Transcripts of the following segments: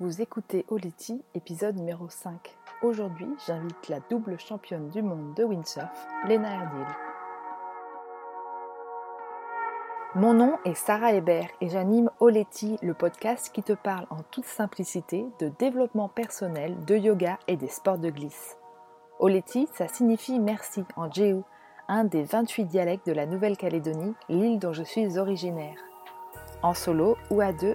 Vous écoutez Oleti, épisode numéro 5. Aujourd'hui, j'invite la double championne du monde de windsurf, Lena Erdil. Mon nom est Sarah Hébert et j'anime Oleti, le podcast qui te parle en toute simplicité de développement personnel, de yoga et des sports de glisse. Oleti, ça signifie merci en Jéhu, un des 28 dialectes de la Nouvelle-Calédonie, l'île dont je suis originaire. En solo ou à deux,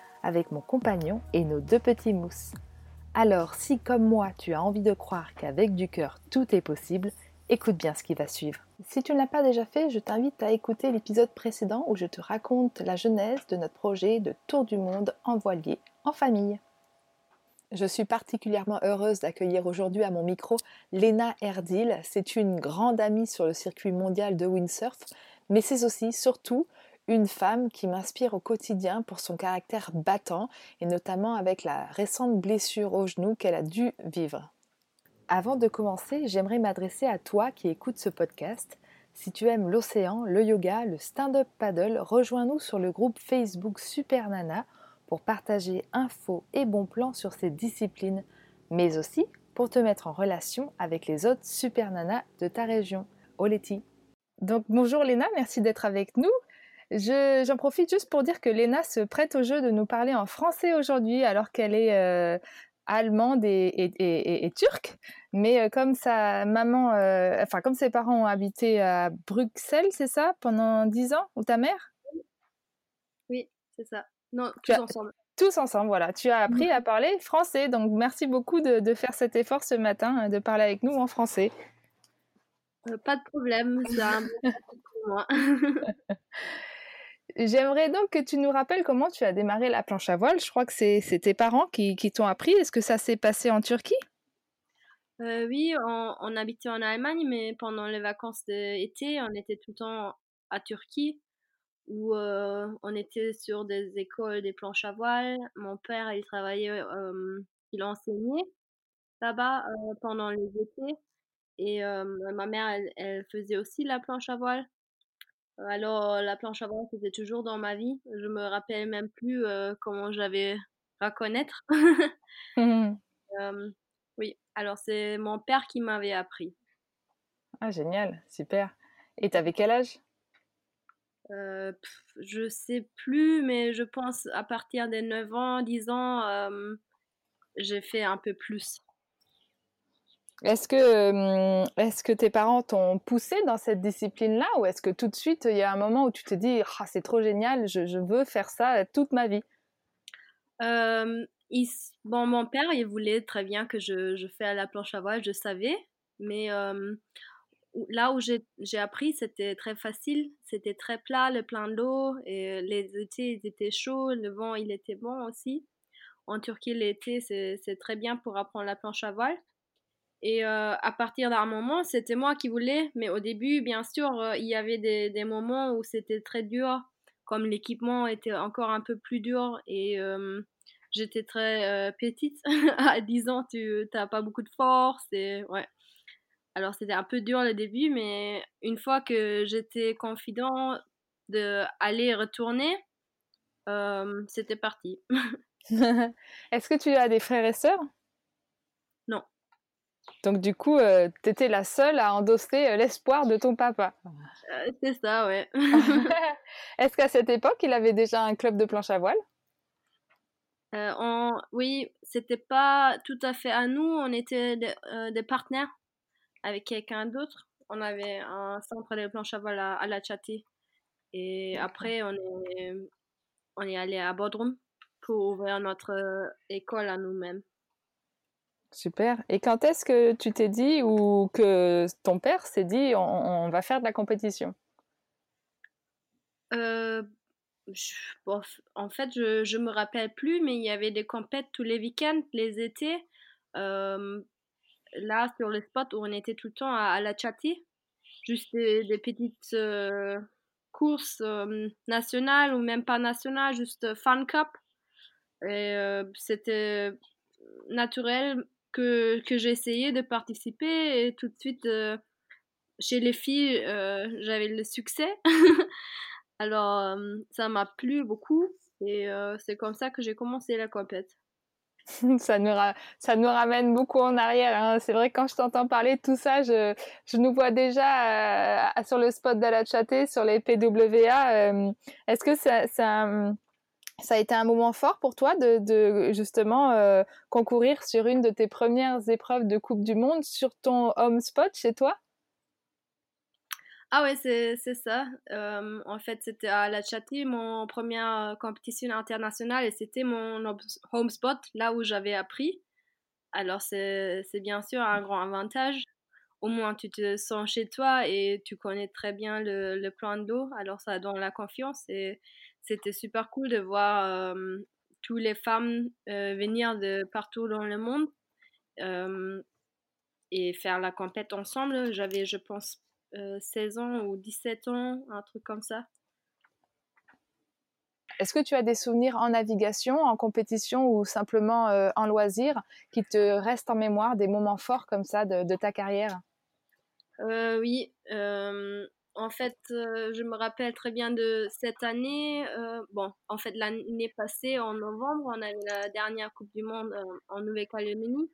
avec mon compagnon et nos deux petits mousses. Alors si comme moi tu as envie de croire qu'avec du cœur tout est possible, écoute bien ce qui va suivre. Si tu ne l'as pas déjà fait, je t'invite à écouter l'épisode précédent où je te raconte la genèse de notre projet de tour du monde en voilier en famille. Je suis particulièrement heureuse d'accueillir aujourd'hui à mon micro Lena Erdil. C'est une grande amie sur le circuit mondial de windsurf, mais c'est aussi, surtout, une femme qui m'inspire au quotidien pour son caractère battant et notamment avec la récente blessure au genou qu'elle a dû vivre. Avant de commencer, j'aimerais m'adresser à toi qui écoutes ce podcast. Si tu aimes l'océan, le yoga, le stand-up paddle, rejoins-nous sur le groupe Facebook Super Nana pour partager infos et bons plans sur ces disciplines, mais aussi pour te mettre en relation avec les autres Super Nana de ta région. Oleti. Donc bonjour Léna, merci d'être avec nous. J'en profite juste pour dire que Léna se prête au jeu de nous parler en français aujourd'hui alors qu'elle est euh, allemande et, turque. Mais euh, comme sa maman, euh, enfin comme ses parents ont habité à Bruxelles, c'est ça, pendant dix ans, ou ta mère? Oui, c'est ça. Non, tous ensemble. Tous ensemble, voilà. Tu as appris à parler français, donc merci beaucoup de, faire cet effort ce matin, de parler avec nous en français. pas de problème, ça pour moi. J'aimerais donc que tu nous rappelles comment tu as démarré la planche à voile. Je crois que c'est tes parents qui, t'ont appris. Est-ce que ça s'est passé en Turquie? Euh, Oui, on, habitait en Allemagne, mais pendant les vacances d'été, on était tout le temps à Turquie, où euh, on était sur des écoles des planches à voile. Mon père, il travaillait, euh, il enseignait là-bas pendant les étés. Et ma mère, elle faisait aussi la planche à voile. Alors, la planche à voile, c'était toujours dans ma vie. Je me rappelle même plus comment j'avais reconnaître. Mmh oui, alors c'est mon père qui m'avait appris. Ah, génial, super. Et t'avais quel âge? Euh, Je sais plus, mais je pense à partir des 9 ans, 10 ans, j'ai fait un peu plus. Est-ce que, est que tes parents t'ont poussé dans cette discipline-là ou est-ce que tout de suite, il y a un moment où tu te dis «Ah, c'est trop génial, je, veux faire ça toute ma vie? Bon, Mon père, il voulait très bien que je, je fais à la planche à voile, je savais, mais là où j'ai appris, c'était très facile, c'était très plat, le plein d'eau, et les étés étaient chauds, le vent il était bon aussi. En Turquie, l'été, c'est très bien pour apprendre la planche à voile. Et euh, à partir d'un moment, c'était moi qui voulais, mais au début, bien sûr, euh, il y avait des, moments où c'était très dur, comme l'équipement était encore un peu plus dur et euh, j'étais très petite. à 10 ans, tu n'as pas beaucoup de force et ouais. Alors c'était un peu dur le début, mais une fois que j'étais confident de aller retourner, c'était parti. Est-ce que tu as des frères et sœurs? Donc du coup, euh, tu étais la seule à endosser euh, l'espoir de ton papa. Euh, c'est ça, ouais. Est-ce qu'à cette époque, il avait déjà un club de planche à voile? Oui, c'était pas tout à fait à nous. On était des, partenaires avec quelqu'un d'autre. On avait un centre de planche à voile à, La Châtie. Et après, on est, on est allé à Bodrum pour ouvrir notre école à nous-mêmes. Super. Et quand est-ce que tu t'es dit ou que ton père s'est dit on, va faire de la compétition? Euh, En fait, je, je me rappelle plus, mais il y avait des compètes tous les week-ends, les étés. là, sur le spot où on était tout le temps à, la chatter, juste des, petites courses nationales ou même pas nationales, juste fan cup. C'était naturel que, que j'ai de participer et tout de suite, chez les filles, j'avais le succès. Alors, ça m'a plu beaucoup et c'est comme ça que j'ai commencé la compète. ça, nous ramène beaucoup en arrière. Hein. C'est vrai quand je t'entends parler de tout ça, je, nous vois déjà sur le spot d'Alachaté, sur les PWA. Est-ce que ça, ça, ça, a été un moment fort pour toi de, de justement concourir sur une de tes premières épreuves de Coupe du Monde sur ton home spot chez toi? Ah ouais, c'est, ça. en fait, c'était à La Châtie, mon première compétition internationale, et c'était mon home spot, là où j'avais appris. Alors, c'est, bien sûr un grand avantage. Au moins, tu te sens chez toi et tu connais très bien le, plan d'eau. Alors, ça donne la confiance. C'était super cool de voir toutes les femmes venir de partout dans le monde et faire la compète ensemble. J'avais, je pense, 16 euh, ans ou 17 ans, un truc comme ça. Est-ce que tu as des souvenirs en navigation, en compétition ou simplement euh, en loisir qui te restent en mémoire, des moments forts comme ça de, ta carrière? Euh, Oui, en fait, je me rappelle très bien de cette année. bon, en fait, l'année passée, en novembre, on avait la dernière Coupe du Monde en Nouvelle-Calédonie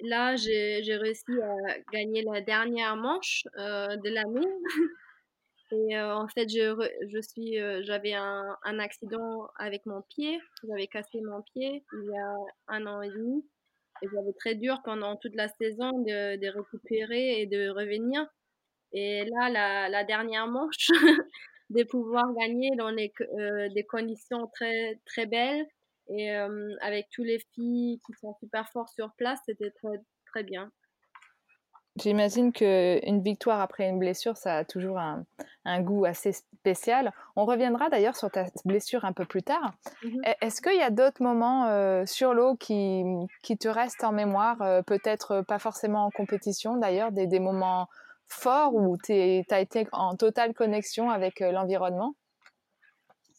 là, j'ai réussi à gagner la dernière manche euh, de l'année. Et euh, en fait, je, suis, euh, j'avais un, accident avec mon pied. J'avais cassé mon pied il y a un an et demi. Et j'avais très dur pendant toute la saison de récupérer et de revenir. Et là, la, la dernière manche, de pouvoir gagner dans les, des conditions très, très belles, et avec tous les filles qui sont super fortes sur place, c'était très, très bien. J'imagine qu'une victoire après une blessure, ça a toujours un, un, goût assez spécial. On reviendra d'ailleurs sur ta blessure un peu plus tard. Mmh est-ce qu'il y a d'autres moments sur l'eau qui, qui, te restent en mémoire Peut-être pas forcément en compétition d'ailleurs, des, des, moments forts où tu as été en totale connexion avec l'environnement?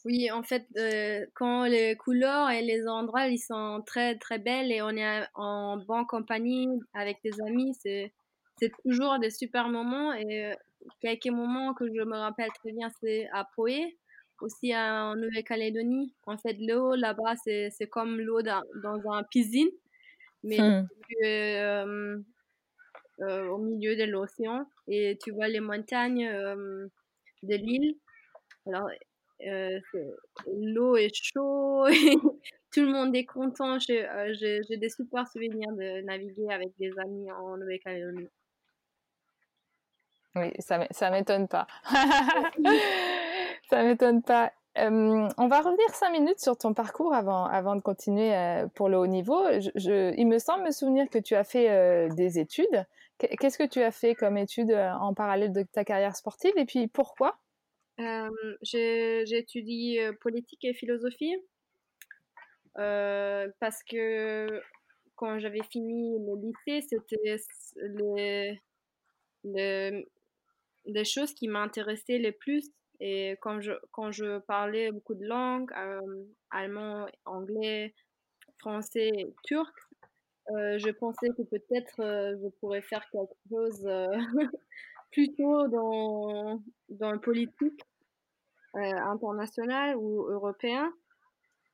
Oui, en fait, euh, quand les couleurs et les endroits, ils sont très, très belles et on est en bonne compagnie avec des amis, c'est, c'est toujours des super moments. Et euh, quelques moments que je me rappelle très bien, c'est à Poé, aussi en Nouvelle-Calédonie. En fait, l'eau là-bas, c'est, c'est comme l'eau dans, dans un piscine, mais euh, au milieu de l'océan. Et tu vois les montagnes de l'île. Alors, euh, l'eau est chaude, tout le monde est content. Euh, j'ai des super souvenirs de naviguer avec des amis en Nouvelle-Calédonie. Oui, ça, m'étonne pas. ça m'étonne pas. on va revenir cinq minutes sur ton parcours avant, avant de continuer euh, pour le haut niveau. Je, il me semble me souvenir que tu as fait des études. Qu'est-ce que tu as fait comme études en parallèle de ta carrière sportive et puis pourquoi? J'ai étudié politique et philosophie parce que quand j'avais fini le lycée, c'était les, les, les, choses qui m'intéressaient le plus. Et quand je, quand je parlais beaucoup de langues, allemand, anglais, français, turc, je pensais que peut-être je pourrais faire quelque chose plutôt dans, dans le politique euh, international ou européen.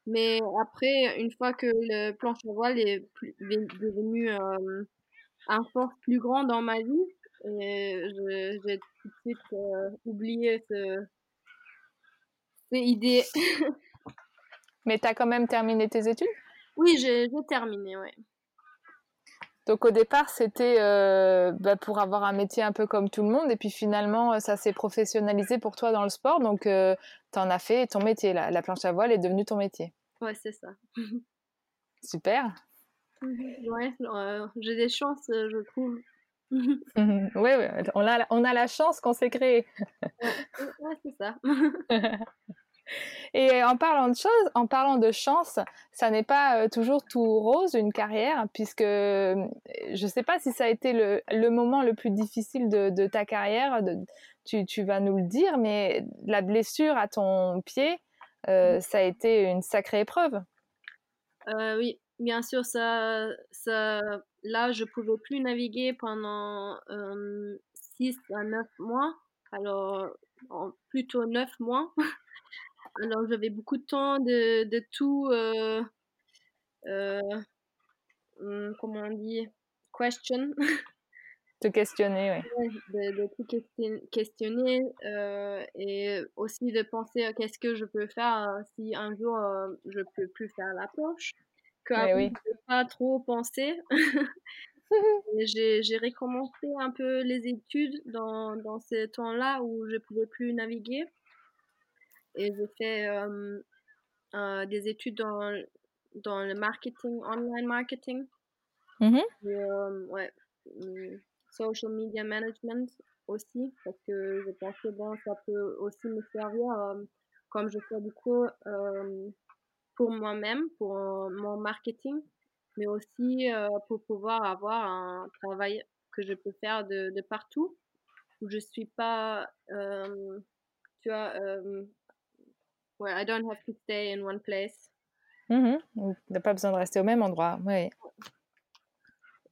Mais après, une fois que le planche à voile est, devenu euh, un force plus grand dans ma vie, j'ai tout de suite euh, oublié ce, ces idées. Mais tu as quand même terminé tes études? Oui, j'ai terminé, oui. Donc au départ, c'était euh, bah, pour avoir un métier un peu comme tout le monde, et puis finalement, ça s'est professionnalisé pour toi dans le sport, donc euh, tu en as fait ton métier, la, la planche à voile est devenue ton métier. Ouais, c'est ça. Super. Ouais, euh, j'ai des chances, je trouve. oui, ouais, on, a, on a la chance qu'on s'est créé. ouais, c'est ça. Et en parlant de choses, en parlant de chance, ça n'est pas euh, toujours tout rose une carrière, puisque euh, je ne sais pas si ça a été le, le moment le plus difficile de, de ta carrière. De, tu, tu, vas nous le dire, mais la blessure à ton pied, euh, ça a été une sacrée épreuve. Euh, oui, bien sûr, ça, ça, là, je pouvais plus naviguer pendant 6 à 9 mois. Alors, plutôt 9 mois. Alors j'avais beaucoup de temps de, de tout, euh, euh, hmm, comment on dit, question. Te questionner, oui. De, de, tout questionner euh, et aussi de penser à qu'est-ce que je peux faire si un jour je peux plus faire la planche. Que oui. je pas trop penser. j'ai recommencé un peu les études dans, dans ce temps-là où je pouvais plus naviguer et j'ai fait euh, euh, des études dans, dans le marketing, online marketing. Et, euh, ouais, mmh, social media management aussi, parce que je pensais, bon, ça peut aussi me servir, comme je fais du coup, pour moi-même, pour mon marketing, mais aussi pour pouvoir avoir un travail que je peux faire de, de partout, où je suis pas, tu vois, where I don't have to stay in one place. Mmh n'a pas besoin de rester au même endroit, oui.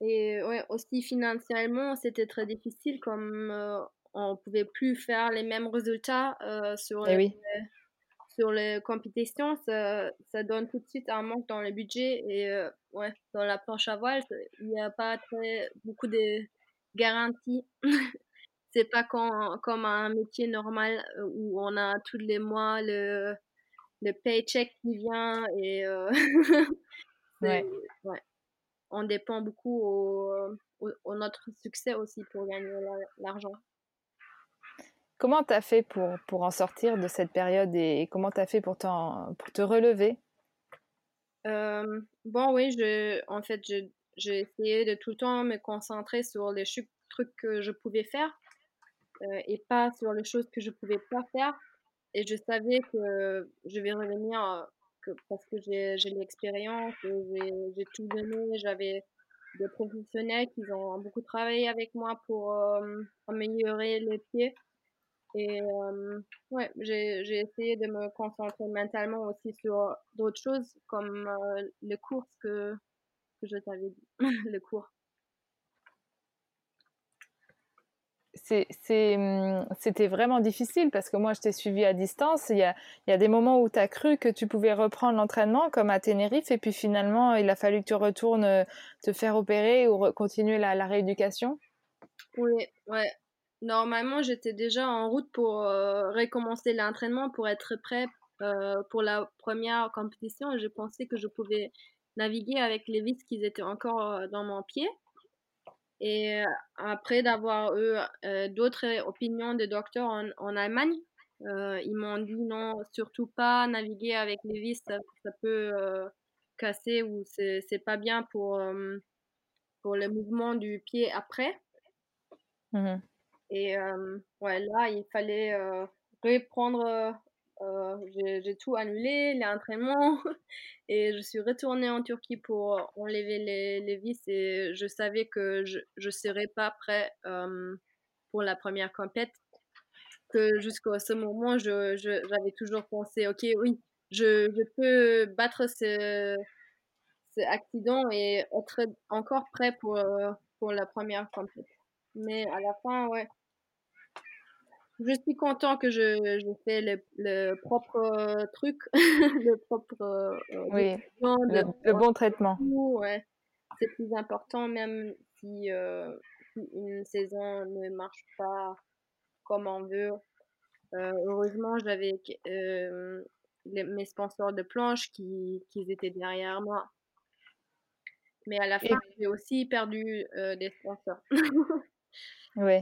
Et ouais, aussi financièrement, c'était très difficile comme euh, on pouvait plus faire les mêmes résultats euh, sur, eh les, sur les compétitions. Ça, ça, donne tout de suite un manque dans le budget. Et euh, ouais, dans la planche à voile, il n'y a pas très, beaucoup de garanties. c'est pas comme, comme un métier normal euh, où on a tous les mois le, le paycheck qui vient et euh, ouais. Ouais. on dépend beaucoup au, au, notre succès aussi pour gagner l'argent. Comment tu as fait pour, pour en sortir de cette période et, comment tu as fait pour, pour te relever? Euh, Bon, oui, je, en fait, j'ai essayé de tout le temps me concentrer sur les trucs que je pouvais faire euh, et pas sur les choses que je pouvais pas faire. Et je savais que je vais revenir euh, que, parce que j'ai l'expérience, j'ai tout donné, j'avais des professionnels qui ont beaucoup travaillé avec moi pour euh, améliorer les pieds. Et ouais, j'ai essayé de me concentrer mentalement aussi sur d'autres choses comme le cours que, que je t'avais dit, le cours. C'était vraiment difficile parce que moi, je t'ai suivi à distance. Il y a, des moments où tu as cru que tu pouvais reprendre l'entraînement, comme à Tenerife, et puis finalement, il a fallu que tu retournes euh, te faire opérer ou continuer la, la, rééducation. Oui, ouais. Normalement, j'étais déjà en route pour euh, recommencer l'entraînement pour être prêt euh, pour la première compétition. Je pensais que je pouvais naviguer avec les vis qui étaient encore dans mon pied. Et après d'avoir eu d'autres opinions de docteurs en, en Allemagne, ils m'ont dit non, surtout pas naviguer avec les vis, ça, peut casser ou c'est pas bien pour, pour le mouvement du pied après. Mmh Et ouais, là, il fallait reprendre euh, j'ai tout annulé, les entraînements, et je suis retournée en Turquie pour enlever les, les vis et je savais que je ne serais pas prêt euh, pour la première compète. Que jusqu'à ce moment, j'avais toujours pensé, ok, oui, je, je peux battre ce, ce, accident et être encore prêt pour, euh, pour la première compète. Mais à la fin, ouais, je suis content que je, je fais le, le propre euh, truc, le propre. Euh, oui, le, bon traitement. Ouais. C'est plus important, même si, euh, une saison ne marche pas comme on veut. heureusement, j'avais mes sponsors de planche qui, qui étaient derrière moi. Mais à la fin, j'ai aussi perdu des sponsors. Oui.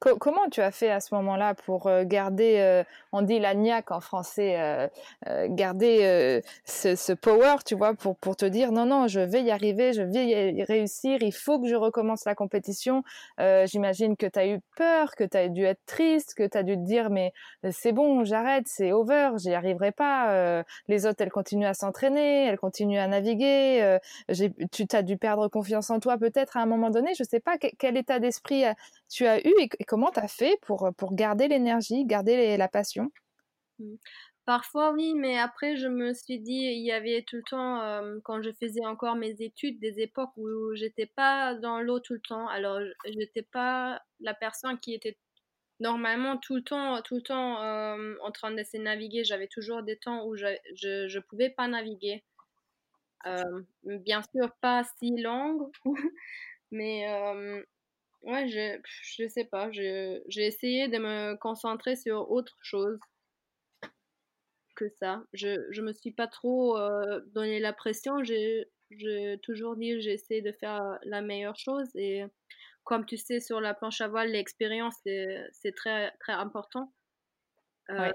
Comment tu as fait à ce moment-là pour euh, garder, euh, on dit la niaque en français, euh, garder ce, power, tu vois, pour, te dire non, non, je vais y arriver, je vais y réussir, il faut que je recommence la compétition. J'imagine que tu as eu peur, que tu as dû être triste, que tu as dû te dire mais c'est bon, j'arrête, c'est over, j'y arriverai pas. les autres, elles continuent à s'entraîner, elles continuent à naviguer. tu as dû perdre confiance en toi peut-être à un moment donné, je sais pas quel état d'esprit tu as eu et, comment tu as fait pour, pour garder l'énergie, garder la passion? Mmh. Parfois oui, mais après je me suis dit, il y avait tout le temps, quand je faisais encore mes études, des époques où j'étais pas dans l'eau tout le temps. Alors j'étais pas la personne qui était normalement tout le temps, tout le temps en train de se naviguer. J'avais toujours des temps où je, je, pouvais pas naviguer. bien sûr pas si longue, mais Ouais, je, je sais pas. J'ai essayé de me concentrer sur autre chose que ça. Je, je me suis pas trop euh, donné la pression. J'ai toujours dit j'essaie de faire la meilleure chose. Et comme tu sais, sur la planche à voile, l'expérience, c'est très, très important. Euh,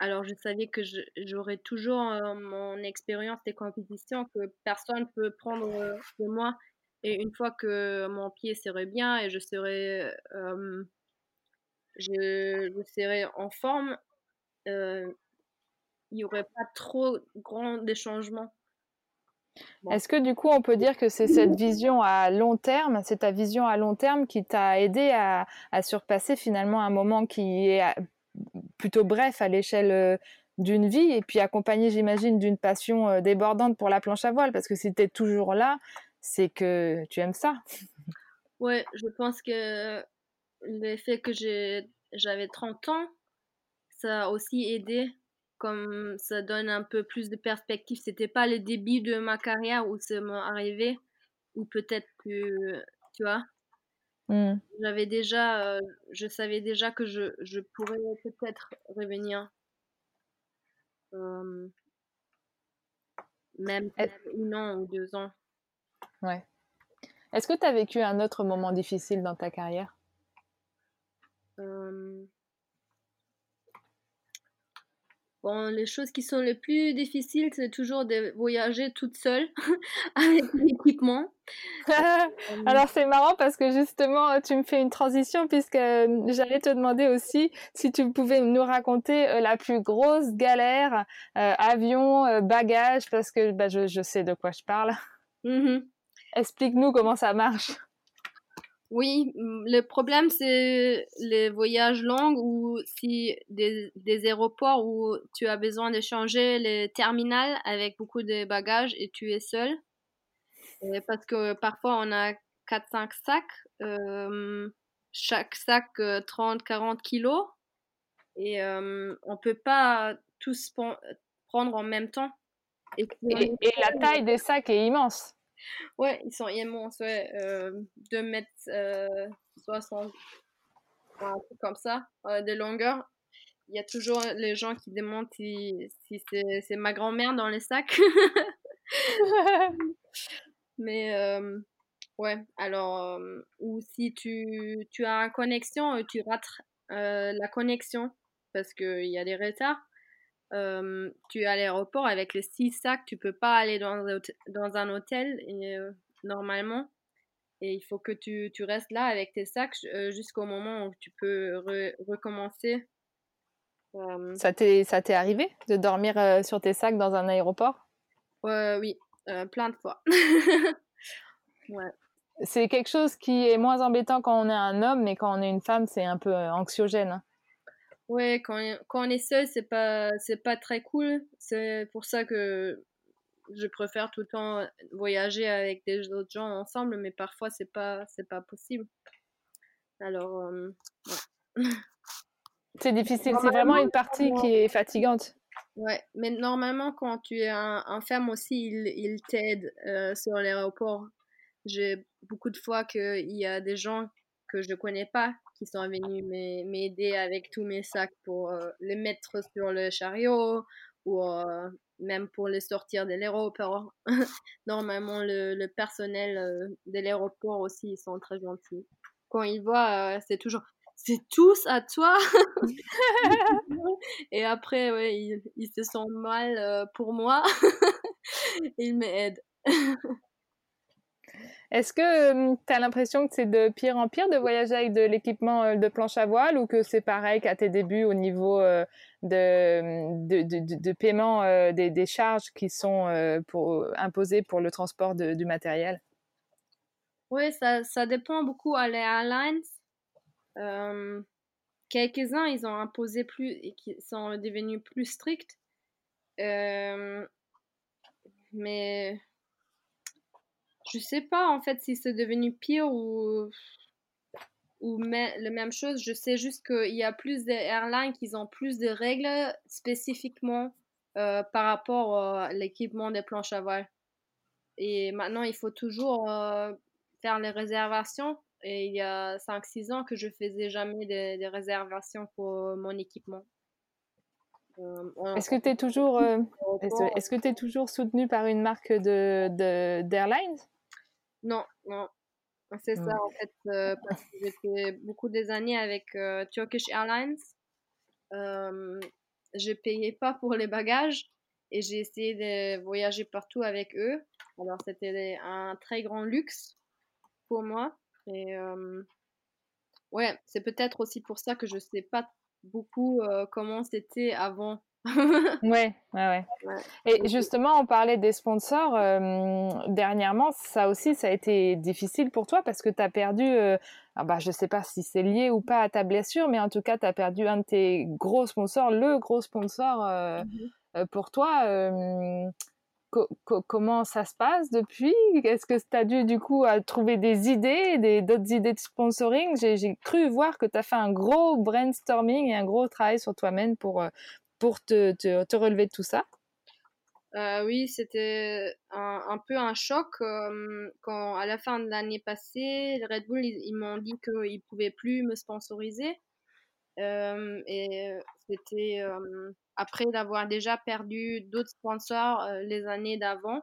alors, je savais que j'aurais toujours euh, mon expérience des compétitions que personne ne peut prendre de moi. Et une fois que mon pied serait bien et je serais, je, serais en forme, il n'y aurait pas trop grand des changements. Est-ce que du coup on peut dire que c'est cette vision à long terme, c'est ta vision à long terme qui t'a aidé à, surpasser finalement un moment qui est plutôt bref à l'échelle d'une vie et puis accompagné j'imagine d'une passion débordante pour la planche à voile? Parce que si tu toujours là, c'est que tu aimes ça. Ouais, je pense que le fait que j'avais 30 ans, ça a aussi aidé, comme ça donne un peu plus de perspective. C'était pas le début de ma carrière où ça m'est arrivé, ou peut-être que, tu vois, mmh. j'avais déjà, euh, je savais déjà que je, je pourrais peut-être revenir. même un an ou deux ans. Ouais. Est-ce que tu as vécu un autre moment difficile dans ta carrière? Bon, les choses qui sont les plus difficiles, c'est toujours de voyager toute seule avec l'équipement. Alors c'est marrant parce que justement, tu me fais une transition puisque j'allais te demander aussi si tu pouvais nous raconter la plus grosse galère, avion, bagage, parce que bah, je, sais de quoi je parle. Mmh Explique-nous comment ça marche. Oui, le problème c'est les voyages longs ou si des, aéroports où tu as besoin de changer les terminales avec beaucoup de bagages et tu es seul. parce que parfois on a 4-5 sacs, euh, chaque sac 30-40 euh, kilos et euh, on peut pas tous prendre en même temps. et la taille des sacs est immense. Ouais, ils sont immenses, ouais. Euh, 2 mètres euh, 60, un truc comme ça, euh, de longueur. Il y a toujours les gens qui demandent si, si c'est ma grand-mère dans les sacs. Mais euh, ouais, alors, euh, ou si tu, tu as une connexion, tu rates la connexion parce qu'il y a des retards tu es à l'aéroport avec les six sacs, tu peux pas aller dans, dans un hôtel normalement. Et il faut que tu, tu, restes là avec tes sacs jusqu'au moment où tu peux recommencer. Ça t'est arrivé de dormir sur tes sacs dans un aéroport? Oui, plein de fois. ouais. C'est quelque chose qui est moins embêtant quand on est un homme, mais quand on est une femme, c'est un peu anxiogène. Ouais, quand, quand on est seul, c'est pas, c'est pas très cool. C'est pour ça que je préfère tout le temps voyager avec des autres gens ensemble, mais parfois c'est pas, c'est pas possible. Alors, euh, c'est difficile. C'est vraiment une partie qui est fatigante. Ouais, mais normalement, quand tu es un, un femme aussi, il, il t'aide euh, sur l'aéroport. J'ai beaucoup de fois qu'il y a des gens que je ne connais pas qui sont venus m'aider avec tous mes sacs pour euh, les mettre sur le chariot ou euh, même pour les sortir de l'aéroport. Normalement, le, personnel euh, de l'aéroport aussi, ils sont très gentils. quand ils voient, c'est toujours c'est tous à toi. et après, ils se sentent mal pour moi. ils m'aident. Est-ce que tu as l'impression que c'est de pire en pire de voyager avec de l'équipement de planche à voile ou que c'est pareil qu'à tes débuts au niveau de, de, de, paiement des, des, charges qui sont imposées pour le transport du matériel? Oui, ça, ça, dépend beaucoup à les airlines. Quelques-uns, ils ont imposé plus et qui sont devenus plus stricts. mais je sais pas en fait si c'est devenu pire ou ou la même chose. Je sais juste qu'il y a plus d'airlines qui ont plus de règles spécifiquement euh, par rapport à l'équipement des planches à voile. Et maintenant, il faut toujours euh, faire les réservations. Et il y a 5-6 ans que je faisais jamais des, réservations pour mon équipement. Euh, est-ce que tu es toujours, est-ce que es toujours soutenu par une marque de d'airlines? Non, non. C'est ça, en fait, euh, parce que j'ai fait beaucoup des années avec euh, Turkish Airlines. Euh, je payais pas pour les bagages et j'ai essayé de voyager partout avec eux. Alors, c'était un très grand luxe pour moi. Et ouais, c'est peut-être aussi pour ça que je sais pas beaucoup comment c'était avant ouais, ouais, ouais, Et justement, on parlait des sponsors. Euh, dernièrement, ça aussi, ça a été difficile pour toi parce que tu as perdu, euh, ah bah, je sais pas si c'est lié ou pas à ta blessure, mais en tout cas, tu as perdu un de tes gros sponsors, le gros sponsor euh, mmh pour toi. comment ça se passe depuis? Est-ce que tu as dû du coup trouver des idées, d'autres idées de sponsoring? J'ai cru voir que tu as fait un gros brainstorming et un gros travail sur toi-même pour, pour te, te, te relever de tout ça? Euh, oui, c'était un, un, peu un choc quand à la fin de l'année passée, Red Bull, ils, m'ont dit qu'ils ne pouvaient plus me sponsoriser. Et c'était après d'avoir déjà perdu d'autres sponsors euh, les années d'avant.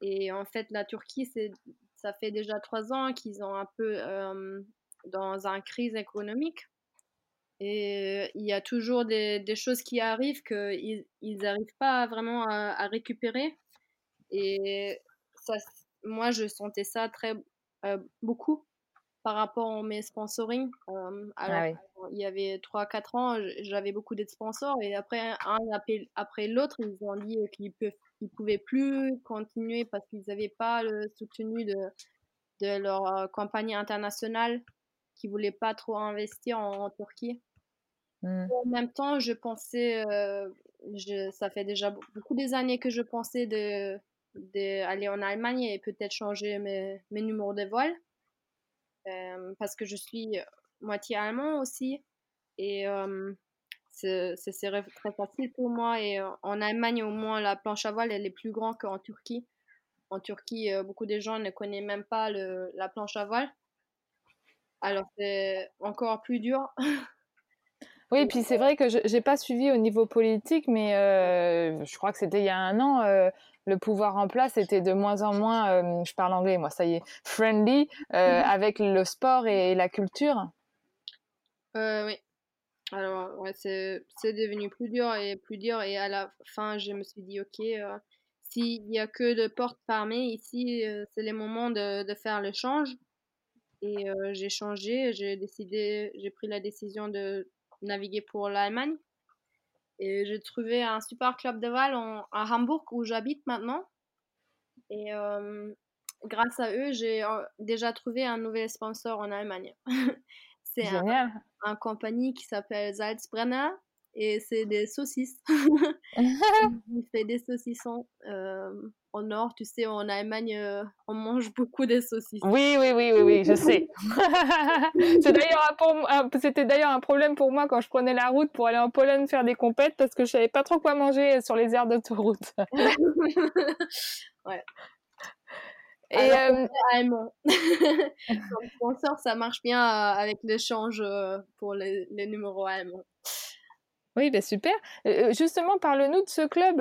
Et en fait, la Turquie, ça fait déjà trois ans qu'ils ont un peu dans une crise économique. Et il y a toujours des, des choses qui arrivent qu'ils n'arrivent pas vraiment à, récupérer. Et ça, moi, je sentais ça très beaucoup par rapport à mes sponsoring. Ah il y avait 3-4 ans, j'avais beaucoup de sponsors et après, un après, l'autre, ils ont dit qu'ils ne pouvaient plus continuer parce qu'ils n'avaient pas le soutenu de, de leur compagnie internationale qui ne voulait pas trop investir en Turquie. Mmh. En même temps, je pensais, euh, je, ça fait déjà beaucoup des années que je pensais de, de aller en Allemagne et peut-être changer mes, mes, numéros de vol. Euh, parce que je suis moitié allemand aussi. Et euh, c'est très facile pour moi. Et en Allemagne, au moins, la planche à voile, elle est plus grande qu'en Turquie. En Turquie, beaucoup de gens ne connaissent même pas le, la planche à voile. Alors, c'est encore plus dur. Oui, puis c'est vrai que je n'ai pas suivi au niveau politique, mais euh, je crois que c'était il y a un an, euh, le pouvoir en place était de moins en moins, euh, je parle anglais moi, ça y est, friendly mmh avec le sport et, la culture. oui. Alors, ouais, c'est devenu plus dur et plus dur, et à la fin, je me suis dit, ok, s'il n'y a que de portes fermées ici, c'est le moment de, de, faire le change. Et j'ai changé, j'ai décidé, j'ai pris la décision de naviguer pour l'Allemagne. Et j'ai trouvé un super club de voile à Hambourg où j'habite maintenant. Et euh, grâce à eux, j'ai euh, déjà trouvé un nouvel sponsor en Allemagne. c'est un, un, compagnie qui s'appelle Salzbrenner et c'est des saucisses. Il fait des saucissons. Euh, au nord, tu sais, en Allemagne, euh, on mange beaucoup des saucisses. Oui, oui, oui, oui, oui je sais. C'était d'ailleurs un problème pour moi quand je prenais la route pour aller en Pologne faire des compètes parce que je savais pas trop quoi manger sur les aires d'autoroute. ouais. Et euh... allemand. sponsor, ça marche bien euh, avec l'échange pour les, les numéros allemands. Oui, ben super. justement, parle-nous de ce club.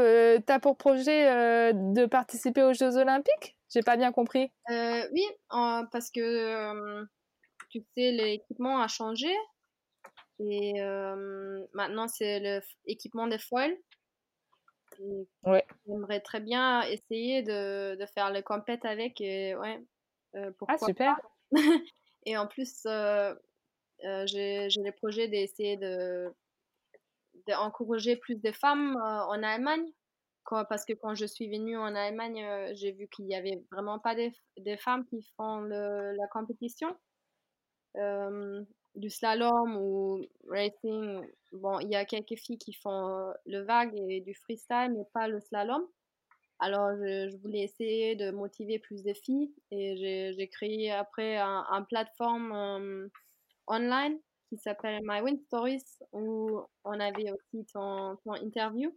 tu as pour projet de participer aux Jeux Olympiques? J'ai pas bien compris. oui, parce que tu sais, l'équipement a changé. Et maintenant, c'est l'équipement des foils. Ouais. J'aimerais très bien essayer de, de faire le compète avec. Et, ouais, ah, super! et en plus, j'ai les projets d'essayer de d'encourager plus de femmes en Allemagne. parce que quand je suis venue en Allemagne, j'ai vu qu'il n'y avait vraiment pas des, femmes qui font la compétition. du slalom ou racing. Bon, il y a quelques filles qui font le vague et du freestyle, mais pas le slalom. Alors, je, voulais essayer de motiver plus de filles et j'ai créé après un, un plateforme online qui s'appelle My Win Stories où on avait aussi ton, ton interview.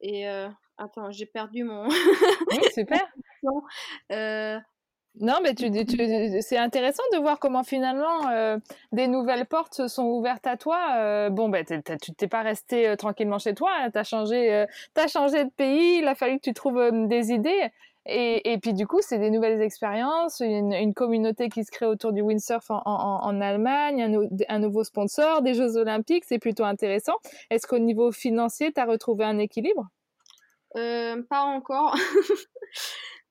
Et euh, attends, j'ai perdu mon. oui, super. Euh, non, mais tu, tu, c'est intéressant de voir comment finalement euh, des nouvelles portes se sont ouvertes à toi. bon, ben, tu t'es pas resté tranquillement chez toi, hein, tu as, changé, as changé de pays, il a fallu que tu trouves des idées. Et, puis du coup, c'est des nouvelles expériences, une, une, communauté qui se crée autour du windsurf en, en, Allemagne, un, un, nouveau sponsor, des Jeux olympiques, c'est plutôt intéressant. Est-ce qu'au niveau financier, tu as retrouvé un équilibre? Euh, Pas encore,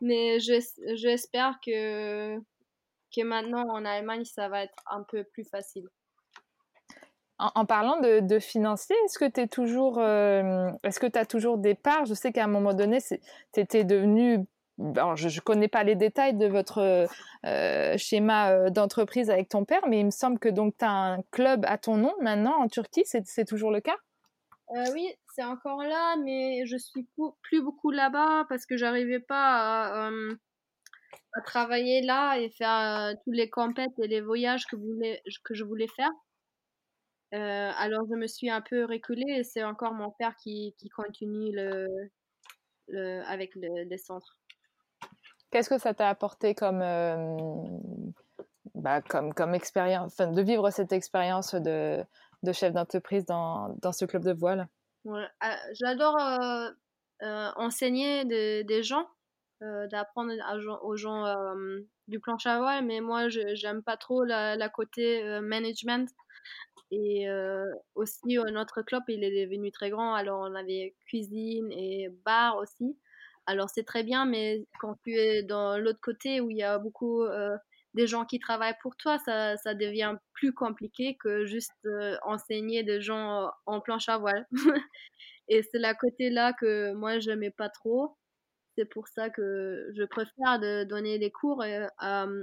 mais j'espère que, que maintenant en Allemagne, ça va être un peu plus facile. En, parlant de, de, financier, est-ce que tu es toujours, euh, est-ce que tu as toujours des parts? Je sais qu'à un moment donné, tu étais devenu je ne connais pas les détails de votre euh, schéma euh, d'entreprise avec ton père, mais il me semble que tu as un club à ton nom maintenant en Turquie, c'est toujours le cas? Euh, Oui, c'est encore là, mais je suis plus beaucoup là-bas parce que j'arrivais pas à, travailler là et faire tous les compètes et les voyages que, je voulais faire. alors je me suis un peu reculée et c'est encore mon père qui, continue le, le, avec le, les centres. Qu'est-ce que ça t'a apporté comme, euh, bah, comme, comme expérience, de vivre cette expérience de, de chef d'entreprise dans, dans, ce club de voile? Ah, J'adore euh, euh, enseigner des gens, d'apprendre aux gens du planche à voile, mais moi, j'aime pas trop la côté management. Et aussi, notre club, il est devenu très grand, alors on avait cuisine et bar aussi. Alors c'est très bien, mais quand tu es dans l'autre côté où il y a beaucoup euh, des gens qui travaillent pour toi, ça, devient plus compliqué que juste euh, enseigner des gens en planche à voile. Et c'est la côté-là que moi je n'aimais pas trop. C'est pour ça que je préfère de donner des cours euh,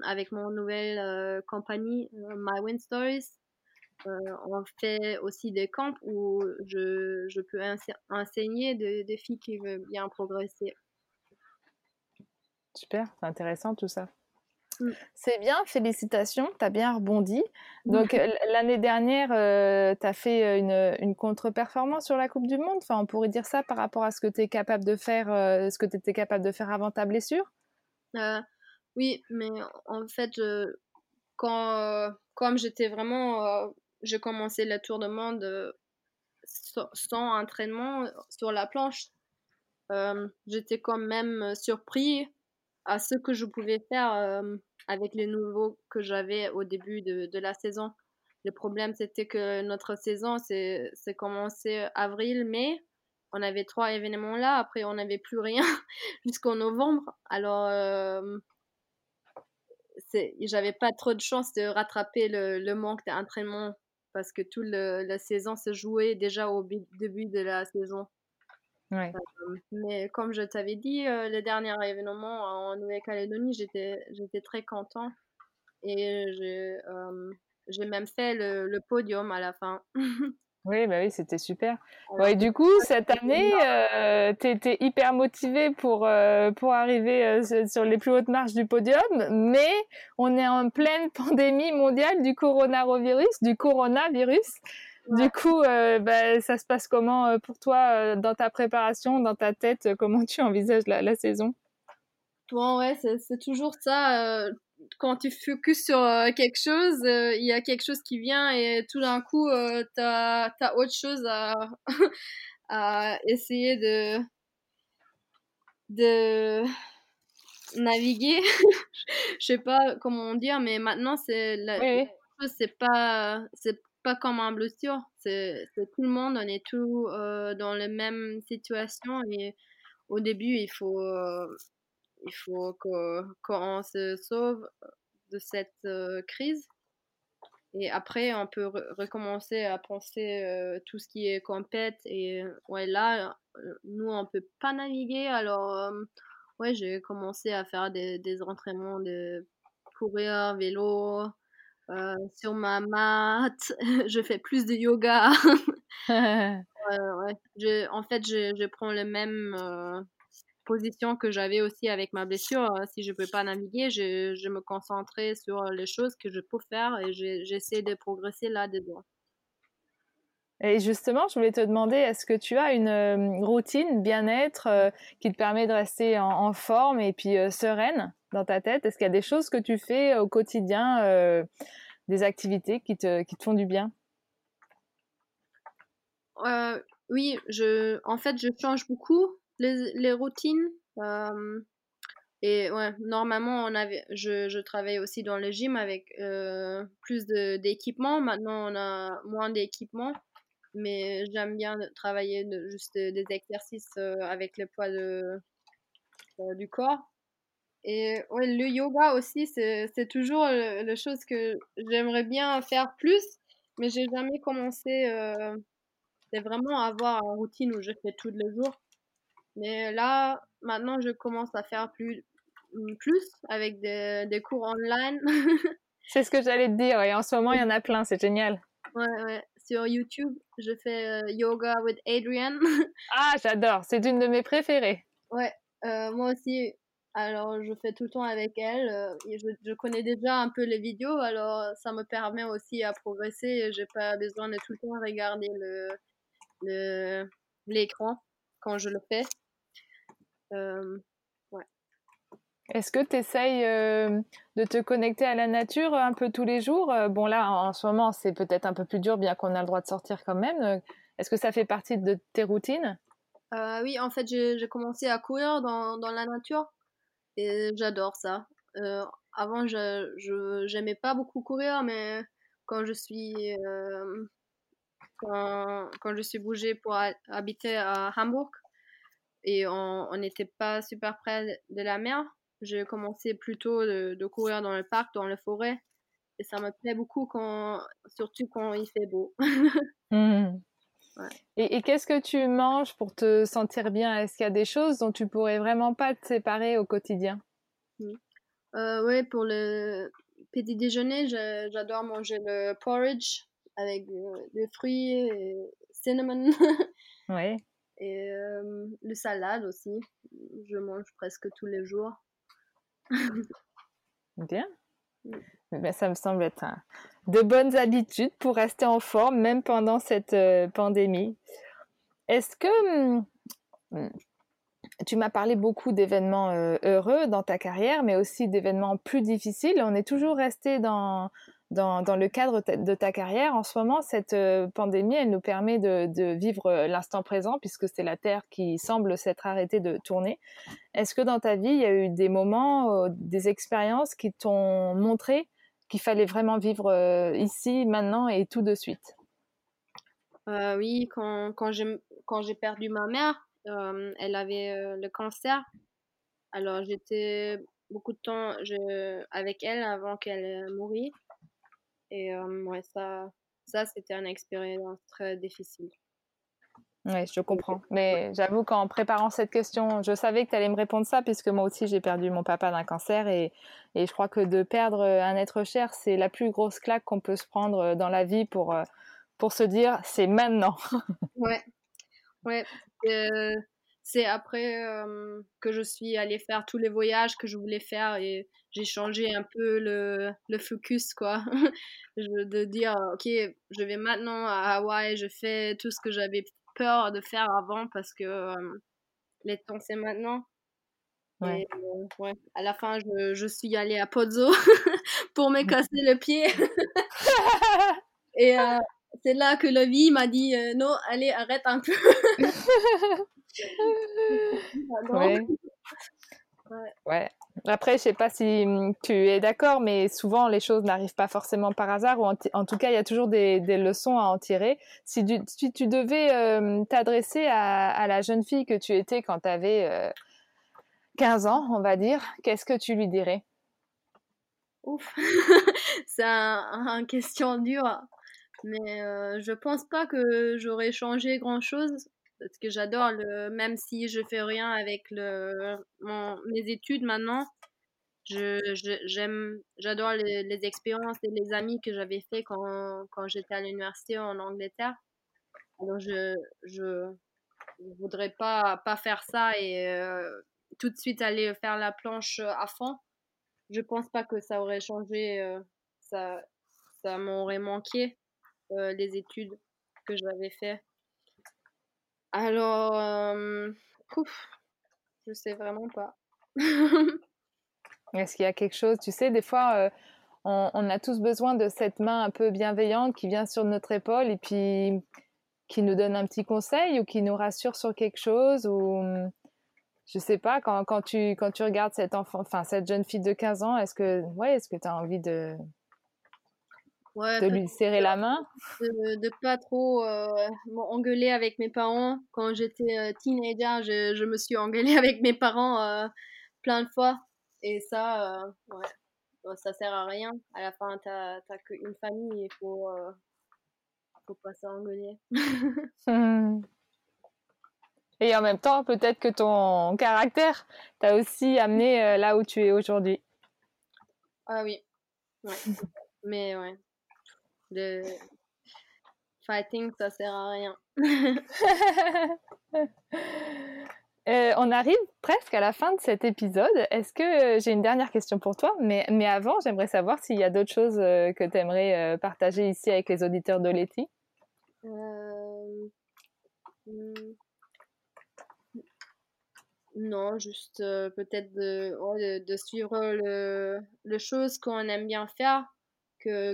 avec mon nouvelle compagnie My Wind Stories. on fait aussi des camps où je peux enseigner des filles qui veulent bien progresser. Super, c'est intéressant tout ça. Mmh. C'est bien, félicitations, tu as bien rebondi. Donc l'année dernière, euh, tu as fait une, contre-performance sur la Coupe du Monde. Enfin, on pourrait dire ça par rapport à ce que tu es capable de faire, euh, ce que tu étais capable de faire avant ta blessure euh, Oui, mais en fait, quand, comme j'étais vraiment, j'ai commencé le tour de monde sans, sans entraînement sur la planche, j'étais quand même surpris à ce que je pouvais faire avec les nouveaux que j'avais au début de, la saison. Le problème, c'était que notre saison, c'est commencé avril, mai. On avait trois événements là. Après, on n'avait plus rien jusqu'en novembre. Alors, euh, j'avais pas trop de chance de rattraper le, le manque d'entraînement parce que toute la saison se jouait déjà au début de la saison. Ouais. mais comme je t'avais dit, le dernier événement en Nouvelle-Calédonie, j'étais, j'étais très content et j'ai, j'ai même fait le, le, podium à la fin. oui, bah oui, c'était super. Ouais, du coup, cette année, euh, tu étais hyper motivé pour, pour arriver sur les plus hautes marches du podium, mais on est en pleine pandémie mondiale du coronavirus, du coronavirus. Du coup, euh, bah, ça se passe comment euh, pour toi euh, dans ta préparation, dans ta tête Comment tu envisages la, saison? Bon, ouais, c'est toujours ça. quand tu focuses sur quelque chose, il y a quelque chose qui vient et tout d'un coup, tu as, autre chose à, à essayer de, de, naviguer, je sais pas comment dire, mais maintenant c'est la, c'est pas pas comme en blessure, c'est tout le monde, on est tous dans la même situation et au début il faut il faut qu'on se sauve de cette crise et après, on peut recommencer à penser euh, tout ce qui est compète. Et ouais, là, euh, nous, on peut pas naviguer. Alors, euh, ouais, j'ai commencé à faire des, des entraînements de courir, vélo, sur ma mat. je fais plus de yoga. ouais, ouais. Je, en fait, je, je prends le même position que j'avais aussi avec ma blessure. Euh, si je ne peux pas naviguer, je, je, me concentrais sur les choses que je peux faire et j'essaie de progresser là-dedans. Et justement, je voulais te demander, est-ce que tu as une euh, routine bien-être euh, qui te permet de rester en, forme et puis sereine dans ta tête? Est-ce qu'il y a des choses que tu fais au quotidien, des activités qui te, qui te font du bien? Oui, je, en fait, je change beaucoup les, les routines. et ouais, normalement, on avait, je, je travaille aussi dans le gym avec plus d'équipements. Maintenant, on a moins d'équipements. Mais j'aime bien travailler de, juste des exercices avec le poids de, du corps. Et ouais, le yoga aussi, c'est toujours la chose que j'aimerais bien faire plus, mais j'ai jamais commencé. c'est vraiment avoir une routine où je fais tous les jours. Mais là, maintenant, je commence à faire plus, plus avec des, des cours online. c'est ce que j'allais te dire. Et en ce moment, il y en a plein. C'est génial. Ouais, ouais. Sur YouTube, je fais euh, Yoga with Adrian. ah, j'adore. C'est une de mes préférées. Ouais, euh, moi aussi. Alors, je fais tout le temps avec elle. Euh, je, je, connais déjà un peu les vidéos, alors ça me permet aussi à progresser. J'ai pas besoin de tout le temps regarder le l'écran quand je le fais. Est-ce que tu essayes de te connecter à la nature un peu tous les jours? Bon, là, en, ce moment, c'est peut-être un peu plus dur, bien qu'on a le droit de sortir quand même. Est-ce que ça fait partie de tes routines? Oui, en fait, j'ai commencé à courir dans, dans, la nature et j'adore ça. avant, je n'aimais pas beaucoup courir, mais quand je suis quand, quand je suis bougée pour habiter à Hambourg, et on n'était pas super près de la mer. J'ai commencé plutôt de, courir dans le parc, dans la forêt. Et ça me plaît beaucoup, quand, surtout quand il fait beau. Mmh. Et, qu'est-ce que tu manges pour te sentir bien? Est-ce qu'il y a des choses dont tu pourrais vraiment pas te séparer au quotidien? Mmh. euh, Oui, pour le petit déjeuner, j'adore manger le porridge avec des fruits et cinnamon. Oui. Et le salade aussi, je mange presque tous les jours. Bien. Mm. Ben, ça me semble être de bonnes habitudes pour rester en forme, même pendant cette pandémie. Est-ce que mmh, mmh, tu m'as parlé beaucoup d'événements heureux dans ta carrière, mais aussi d'événements plus difficiles. On est toujours resté dans, dans, le cadre de ta carrière. En ce moment, cette euh, pandémie, elle nous permet de, vivre euh, l'instant présent puisque c'est la Terre qui semble s'être arrêtée de tourner. Est-ce que dans ta vie, il y a eu des moments, euh, des expériences qui t'ont montré qu'il fallait vraiment vivre ici, maintenant et tout de suite? Oui, quand, j'ai perdu ma mère, elle avait le cancer. Alors j'étais beaucoup de temps avec elle avant qu'elle mourisse. Et ouais, ça, ça c'était une expérience très difficile. Oui, je comprends. Mais j'avoue qu'en préparant cette question, je savais que tu allais me répondre ça, puisque moi aussi j'ai perdu mon papa d'un cancer. Et, et, je crois que de perdre un être cher, c'est la plus grosse claque qu'on peut se prendre dans la vie pour, pour se dire c'est maintenant. ouais. Ouais c'est après que je suis allée faire tous les voyages que je voulais faire et j'ai changé un peu le, le focus, quoi. de dire, ok, je vais maintenant à Hawaï, je fais tout ce que j'avais peur de faire avant parce que les temps, c'est maintenant. Ouais. ouais. À la fin, je, je suis allée à Pozzo pour me casser le pied. et c'est là que la vie m'a dit, non, allez, arrête un peu. Ouais. ouais. Après, je sais pas si hum, tu es d'accord, mais souvent les choses n'arrivent pas forcément par hasard, ou en, tout cas, il y a toujours des, leçons à en tirer. Si, tu, devais euh, t'adresser à, la jeune fille que tu étais quand tu avais 15 ans, on va dire, qu'est-ce que tu lui dirais? Ouf, c'est un, question dure, mais je pense pas que j'aurais changé grand-chose parce que j'adore même si je fais rien avec le mes études maintenant je j'aime j'adore les, les, expériences et les amis que j'avais fait quand, quand j'étais à l'université en Angleterre. Alors je je, voudrais pas pas faire ça et euh, tout de suite aller faire la planche à fond. Je pense pas que ça aurait changé euh, ça ça m'aurait manqué euh, les études que j'avais fait alors, ouf, je sais vraiment pas. Est-ce qu'il y a quelque chose, tu sais, des fois, on, a tous besoin de cette main un peu bienveillante qui vient sur notre épaule et puis qui nous donne un petit conseil ou qui nous rassure sur quelque chose ou je sais pas quand, tu quand tu regardes cette enfant cette jeune fille de 15 ans est-ce que ouais est-ce que tu as envie de de lui serrer la main? de, de pas trop euh, m'engueuler avec mes parents. Quand j'étais euh, teenager je, je, me suis engueulée avec mes parents euh, plein de fois. Et ça ouais ça sert à rien. À la fin t'as qu'une famille il faut faut pas s'engueuler. Hmm. et en même temps peut-être que ton caractère t'a aussi amené là où tu es aujourd'hui. Ah oui. Ouais. Mais ouais de fighting, ça sert à rien. Euh, on arrive presque à la fin de cet épisode. Est-ce que j'ai une dernière question pour toi mais, mais avant, j'aimerais savoir s'il y a d'autres choses euh, que tu aimerais euh, partager ici avec les auditeurs de Letty. Hmm. Non, juste peut-être de, de, suivre le, le chose qu'on aime bien faire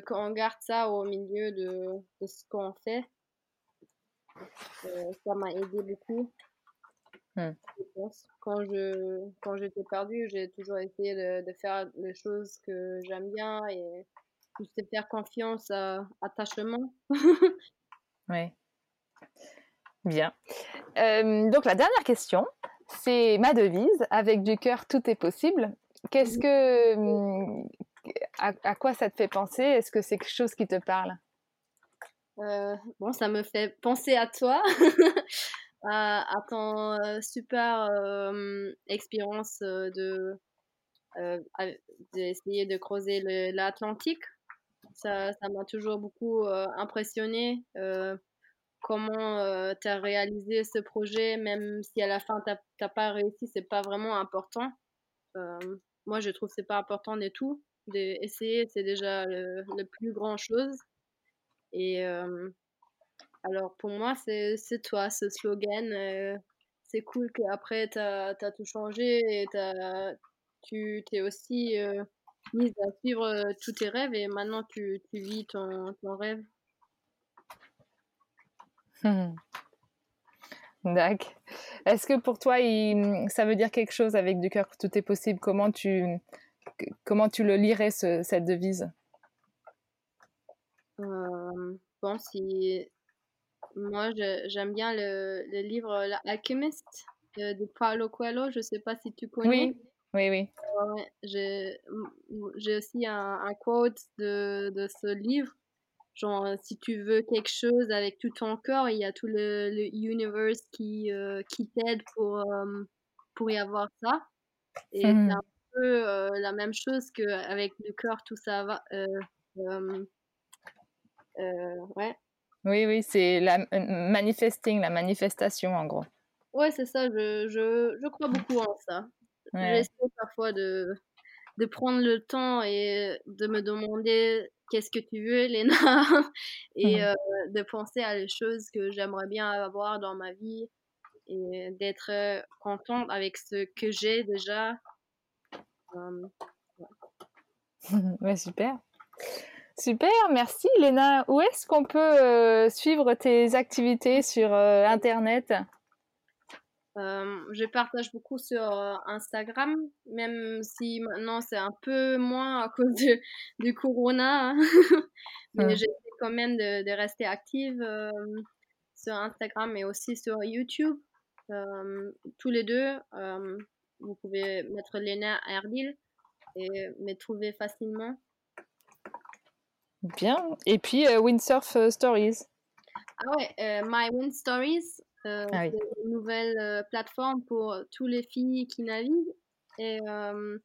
qu'on garde ça au milieu de, de ce qu'on fait. Euh, ça m'a aidé beaucoup. Hmm. Quand je quand j'étais perdue, j'ai toujours essayé de, de, faire les choses que j'aime bien et juste faire confiance à attachement. oui. Bien. Euh, donc la dernière question, c'est ma devise. Avec du cœur, tout est possible. Qu'est-ce que à, quoi ça te fait penser? Est-ce que c'est quelque chose qui te parle? Euh, Bon, ça me fait penser à toi, à, ton euh, super euh, expérience de d'essayer de creuser l'Atlantique. Ça m'a toujours beaucoup impressionné comment tu as réalisé ce projet, même si à la fin tu n'as pas réussi, c'est pas vraiment important. moi, je trouve que c'est pas important du tout d'essayer, c'est déjà le, plus grand chose. Et alors pour moi, c'est toi, ce slogan. c'est cool qu'après, tu as, tout changé et tu t'es aussi mise à suivre tous tes rêves et maintenant tu, tu vis ton, ton rêve. D'accord. Est-ce que pour toi, ça veut dire quelque chose avec du cœur que tout est possible? Comment tu, comment tu le lirais, cette devise? Euh, Bon, si... Moi, j'aime bien le, le livre L'Alchemist de, Paulo Coelho. Je ne sais pas si tu connais. Oui, oui, oui. J'ai aussi un, un quote de, de, ce livre. Genre, si tu veux quelque chose avec tout ton corps, il y a tout le, le universe qui, euh, qui t'aide pour, euh, pour y avoir ça. Et c'est mmh. un peu la même chose qu'avec le cœur, tout ça va. ouais. Oui, oui, c'est la manifesting, la manifestation en gros. Ouais, c'est ça, je, je, je, crois beaucoup en ça. J'essaie parfois de, de prendre le temps et de me demander qu'est-ce que tu veux, Léna, et mmh. de penser à les choses que j'aimerais bien avoir dans ma vie et d'être contente avec ce que j'ai déjà ouais. super. Super, merci Léna. Où est-ce qu'on peut euh, suivre tes activités sur euh, Internet? Je partage beaucoup sur Instagram, même si maintenant c'est un peu moins à cause de, du corona. Hein. Mais j'essaie quand même de, de rester active sur Instagram et aussi sur YouTube. tous les deux, vous pouvez mettre Lena Erdil et me trouver facilement. Bien. Et puis Windsurf Stories. Ah ouais, My Wind Stories, euh, ah c'est une nouvelle euh, plateforme pour toutes les filles qui naviguent. Et euh,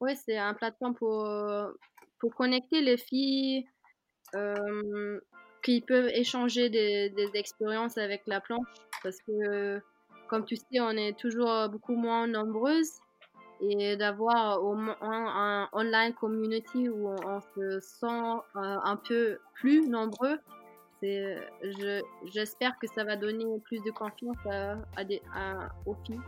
ouais, c'est un plateforme pour, pour connecter les filles qui peuvent échanger des, des, expériences avec la planche. Parce que, comme tu sais, on est toujours beaucoup moins nombreuses. Et d'avoir au moins un online community où on se sent un peu plus nombreux, j'espère que ça va donner plus de confiance des, aux filles.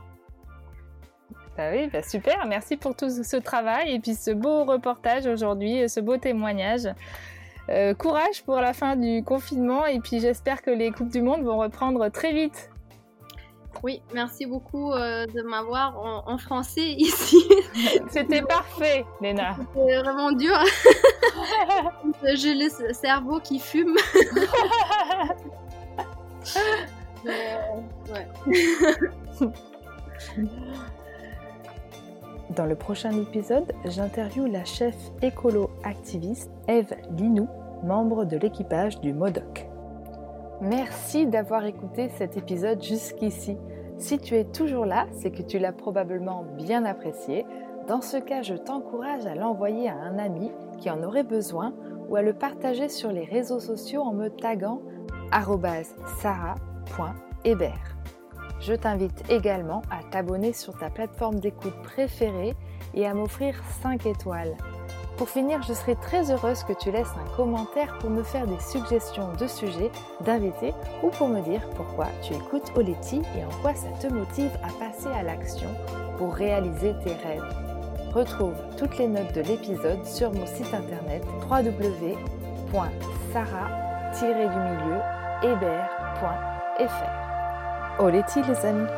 Bah oui, bah super, merci pour tout ce travail et puis ce beau reportage aujourd'hui, ce beau témoignage. Euh, courage pour la fin du confinement et puis j'espère que les Coupes du Monde vont reprendre très vite. Oui, merci beaucoup euh, de m'avoir en, français ici. C'était parfait, Léna. C'était vraiment dur. J'ai le cerveau qui fume. Dans le prochain épisode, j'interviewe la chef écolo-activiste Eve Linou, membre de l'équipage du Modoc. Merci d'avoir écouté cet épisode jusqu'ici. Si tu es toujours là, c'est que tu l'as probablement bien apprécié. Dans ce cas, je t'encourage à l'envoyer à un ami qui en aurait besoin ou à le partager sur les réseaux sociaux en me taguant sarah.hébert. Je t'invite également à t'abonner sur ta plateforme d'écoute préférée et à m'offrir 5 étoiles. Pour finir, je serai très heureuse que tu laisses un commentaire pour me faire des suggestions de sujets, d'invités ou pour me dire pourquoi tu écoutes Oleti et en quoi ça te motive à passer à l'action pour réaliser tes rêves. Retrouve toutes les notes de l'épisode sur mon site internet www.sarah-hébert.fr. Oleti les amis